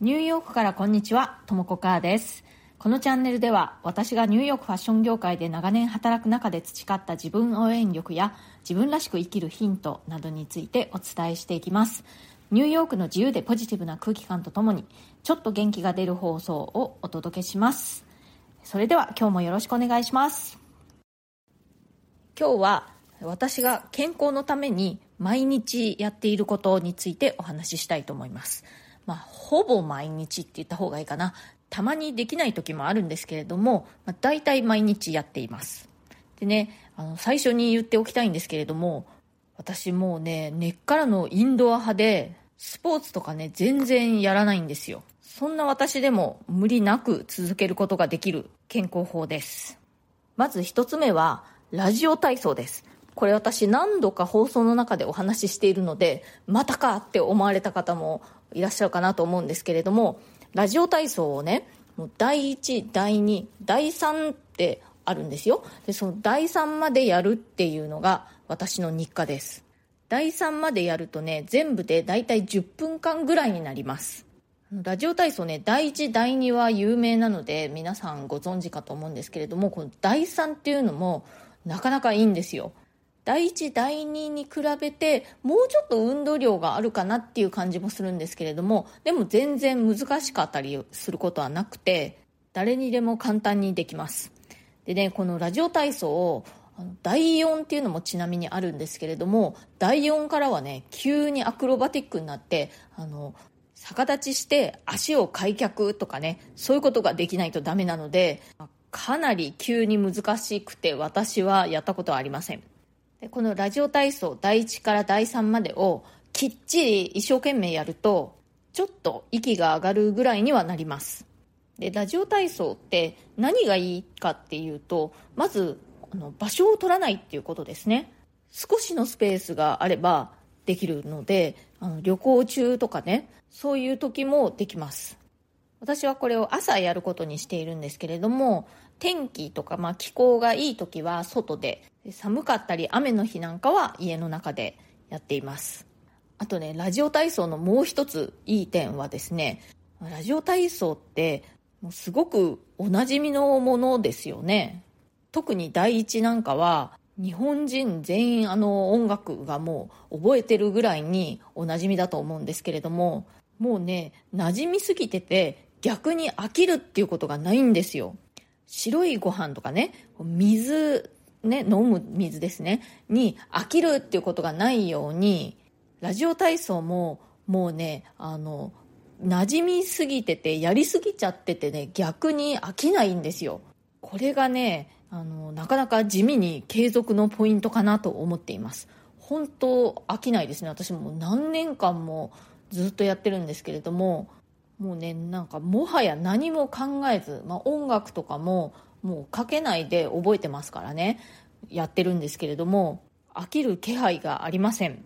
ニューヨークからこんにちは、ともこかーです。このチャンネルでは私がニューヨークファッション業界で長年働く中で培った自分応援力や自分らしく生きるヒントなどについてお伝えしていきます。ニューヨークの自由でポジティブな空気感とともにちょっと元気が出る放送をお届けします。それでは今日もよろしくお願いします。今日は私が健康のために毎日やっていることについてお話ししたいと思います。まあ、ほぼ毎日って言った方がいいかな。たまにできない時もあるんですけれども、まあ、大体毎日やっています。でね、あの、最初に言っておきたいんですけれども、私もうね、根っからのインドア派で、スポーツとかね、全然やらないんですよ。そんな私でも無理なく続けることができる健康法です。まず一つ目は、ラジオ体操です。これ私何度か放送の中でお話ししているので、またかって思われた方もいらっしゃるかなと思うんですけれども、ラジオ体操をね、もう第1、第2、第3ってあるんですよ。で、その第3までやるっていうのが私の日課です。第3までやるとね、全部でだいたい10分間ぐらいになります。ラジオ体操ね、第1、第2は有名なので皆さんご存知かと思うんですけれども、この第3っていうのもなかなかいいんですよ。第1、第2に比べてもうちょっと運動量があるかなっていう感じもするんですけれども、でも全然難しかったりすることはなくて、誰にでも簡単にできます。でね、このラジオ体操を第4っていうのもちなみにあるんですけれども、第4からはね、急にアクロバティックになって、あの、逆立ちして足を開脚とかね、そういうことができないとダメなので、かなり急に難しくて私はやったことはありません。でこのラジオ体操第1から第3までをきっちり一生懸命やると、ちょっと息が上がるぐらいにはなります。で、ラジオ体操って何がいいかっていうと、まずあの場所を取らないっていうことですね。少しのスペースがあればできるので、あの旅行中とかね、そういう時もできます。私はこれを朝やることにしているんですけれども、天気とか、まあ、気候がいい時は外で、寒かったり雨の日なんかは家の中でやっています。あとね、ラジオ体操のもう一ついい点はですね、ラジオ体操ってもうすごくおなじみのものですよね。特に第一なんかは日本人全員あの音楽がもう覚えてるぐらいにおなじみだと思うんですけれども、もうね、馴染みすぎてて逆に飽きるっていうことがないんですよ。白いご飯とかね、水、ね、飲む水ですね、に飽きるっていうことがないように、ラジオ体操ももうね、あの、馴染みすぎてて、やりすぎちゃっててね、逆に飽きないんですよ。これがね、あの、なかなか地味に継続のポイントかなと思っています。本当飽きないですね。私も何年間もずっとやってるんですけれども、もうね、なんかもはや何も考えず、まあ、音楽とかももうかけないで覚えてますからね、やってるんですけれども、飽きる気配がありません。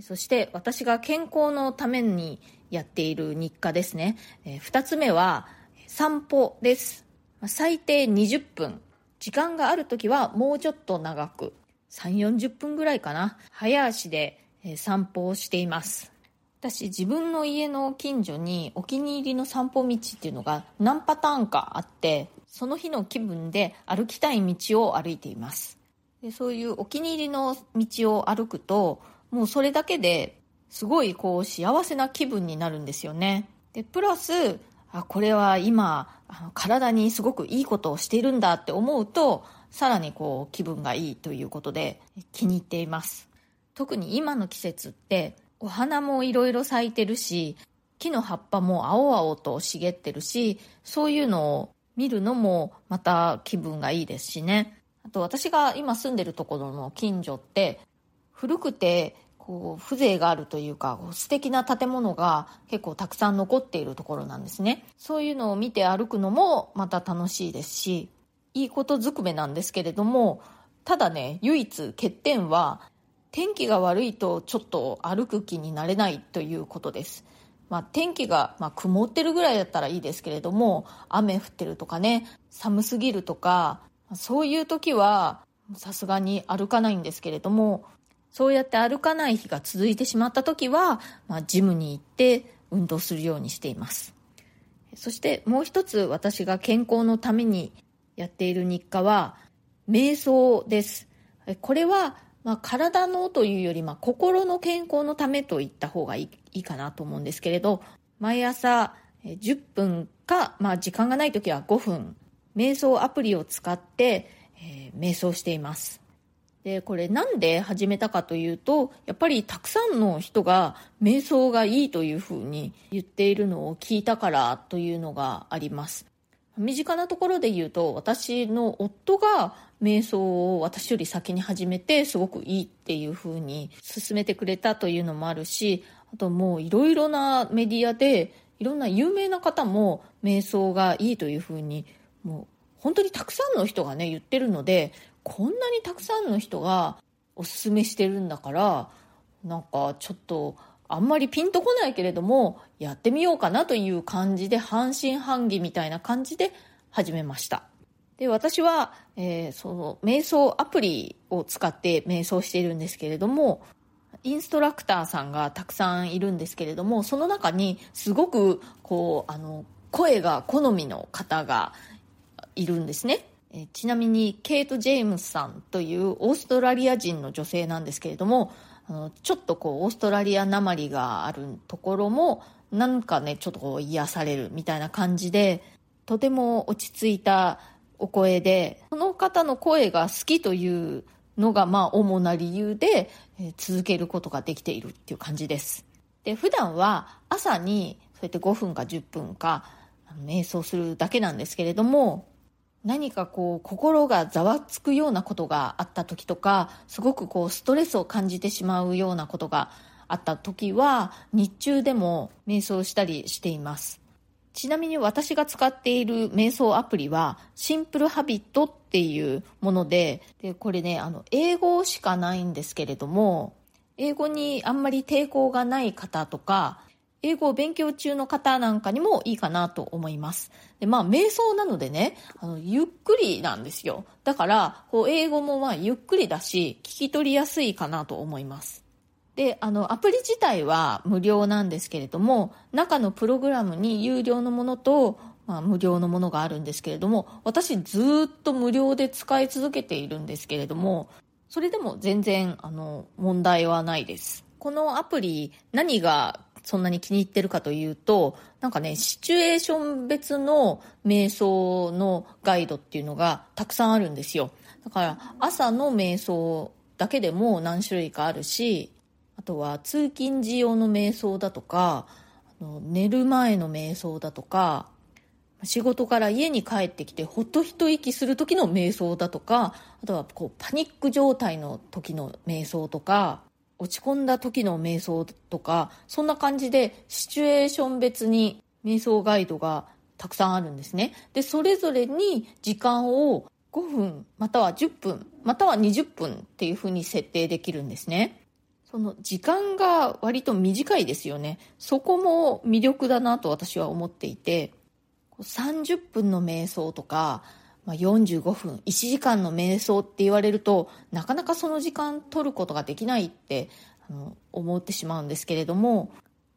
そして私が健康のためにやっている日課ですね。えー、二つ目は散歩です。最低20分。時間がある時はもうちょっと長く。3、40分ぐらいかな。早足で散歩をしています。私自分の家の近所にお気に入りの散歩道っていうのが何パターンかあってその日の気分で歩きたい道を歩いています。でそういうお気に入りの道を歩くともうそれだけですごいこう幸せな気分になるんですよね。でプラスあこれは今あの体にすごくいいことをしているんだって思うとさらにこう気分がいいということで気に入っています。特に今の季節ってお花もいろいろ咲いてるし、木の葉っぱも青々と茂ってるし、そういうのを見るのもまた気分がいいですしね。あと私が今住んでるところの近所って、古くてこう風情があるというか、素敵な建物が結構たくさん残っているところなんですね。そういうのを見て歩くのもまた楽しいですし、いいことずくめなんですけれども、ただね、唯一欠点は、天気が悪いとちょっと歩く気になれないということです。まあ、天気が、まあ、曇ってるぐらいだったらいいですけれども、雨降ってるとかね、寒すぎるとか、そういう時はさすがに歩かないんですけれども、そうやって歩かない日が続いてしまった時は、まあ、ジムに行って運動するようにしていますそしてもう一つ私が健康のためにやっている日課は瞑想ですこれはまあ、体のというより、まあ、心の健康のためと言った方がいいいいかなと思うんですけれど毎朝10分か、まあ、時間がない時は5分瞑想アプリを使って、えー、瞑想しています。でこれなんで始めたかというとやっぱりたくさんの人が瞑想がいいというふうに言っているのを聞いたからというのがあります。身近なところで言うと私の夫が瞑想を私より先に始めてすごくいいっていうふうに勧めてくれたというのもあるしあともういろいろなメディアでいろんな有名な方も瞑想がいいというふうにもう本当にたくさんの人がね言ってるのでこんなにたくさんの人がおすすめしてるんだからなんかちょっとあんまりピンとこないけれどもやってみようかなという感じで半信半疑みたいな感じで始めました。で私は、えー、その瞑想アプリを使って瞑想しているんですけれどもインストラクターさんがたくさんいるんですけれどもその中にすごくこうあの声が好みの方がいるんですね。えちなみにケイト・ジェームスさんというオーストラリア人の女性なんですけれどもあのちょっとこうオーストラリアなまりがあるところもなんかねちょっとこう癒されるみたいな感じでとても落ち着いたお声で、その方の声が好きというのが、まあ、主な理由で、え続けることができているっていう感じです。で、普段は朝に、そうやって5分か10分か、瞑想するだけなんですけれども、何かこう、心がざわつくようなことがあった時とか、すごくこう、ストレスを感じてしまうようなことがあった時は、日中でも瞑想したりしています。ちなみに私が使っている瞑想アプリはシンプルハビットっていうもので、でこれね、あの、英語しかないんですけれども、英語にあんまり抵抗がない方とか、英語を勉強中の方なんかにもいいかなと思います。で、まあ、瞑想なのでね、あの、ゆっくりなんですよ。だから、こう、英語もまあ、ゆっくりだし、聞き取りやすいかなと思います。で、あの、アプリ自体は無料なんですけれども、中のプログラムに有料のものと、まあ、無料のものがあるんですけれども、私ずっと無料で使い続けているんですけれども、それでも全然、あの、問題はないです。このアプリ、何がそんなに気に入ってるかというと、なんかね、シチュエーション別の瞑想のガイドっていうのがたくさんあるんですよ。だから、朝の瞑想だけでも何種類かあるし、あとは通勤時用の瞑想だとかあの寝る前の瞑想だとか仕事から家に帰ってきてほっと一息する時の瞑想だとかあとはこうパニック状態の時の瞑想とか落ち込んだ時の瞑想とかそんな感じでシチュエーション別に瞑想ガイドがたくさんあるんですね。でそれぞれに時間を5分または10分または20分っていうふうに設定できるんですね。その時間が割と短いですよね。そこも魅力だなと私は思っていて、30分の瞑想とか、まあ、45分、1時間の瞑想って言われると、なかなかその時間取ることができないってあの思ってしまうんですけれども、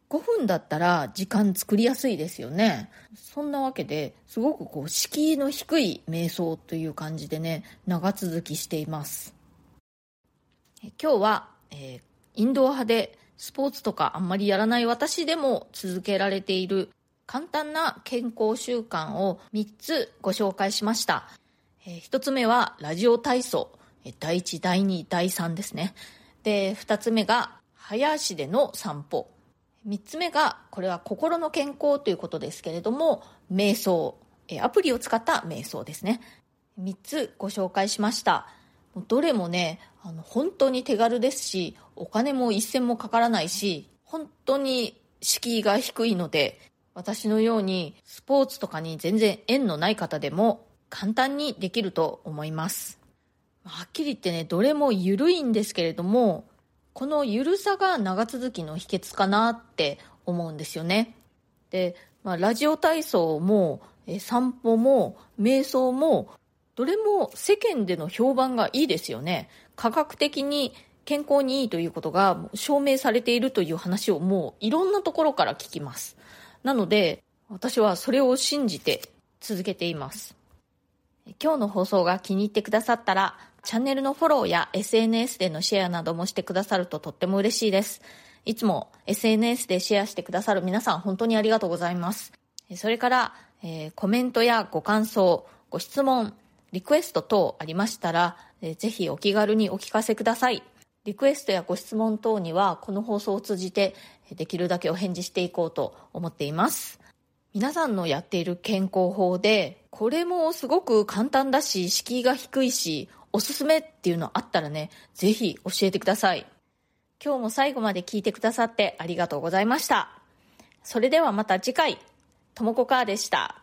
5分だったら時間作りやすいですよね。そんなわけですごくこう敷居の低い瞑想という感じでね、長続きしています。今日は、えーインドア派でスポーツとかあんまりやらない私でも続けられている簡単な健康習慣を3つご紹介しました。え、1つ目はラジオ体操。第1、第2、第3ですね。で、2つ目が早足での散歩。3つ目が、これは心の健康ということですけれども、瞑想。アプリを使った瞑想ですね。3つご紹介しました。どれもね、あの、本当に手軽ですし、お金も一銭もかからないし、本当に敷居が低いので、私のようにスポーツとかに全然縁のない方でも簡単にできると思います。はっきり言ってね、どれも緩いんですけれども、この緩さが長続きの秘訣かなって思うんですよね。で、まあ、ラジオ体操も、散歩も、瞑想も、どれも世間での評判がいいですよね。科学的に健康にいいということが証明されているという話をもういろんなところから聞きます。なので、私はそれを信じて続けています。今日の放送が気に入ってくださったら、チャンネルのフォローや SNS でのシェアなどもしてくださるととっても嬉しいです。いつも SNS でシェアしてくださる皆さん本当にありがとうございます。それから、えー、コメントやご感想、ご質問、リクエスト等ありましたら、え、ぜひお気軽にお聞かせください。リクエストやご質問等にはこの放送を通じてできるだけお返事していこうと思っています。皆さんのやっている健康法で、これもすごく簡単だし、敷居が低いし、おすすめっていうのあったらね、ぜひ教えてください。今日も最後まで聞いてくださってありがとうございました。それではまた次回、ともこかーでした。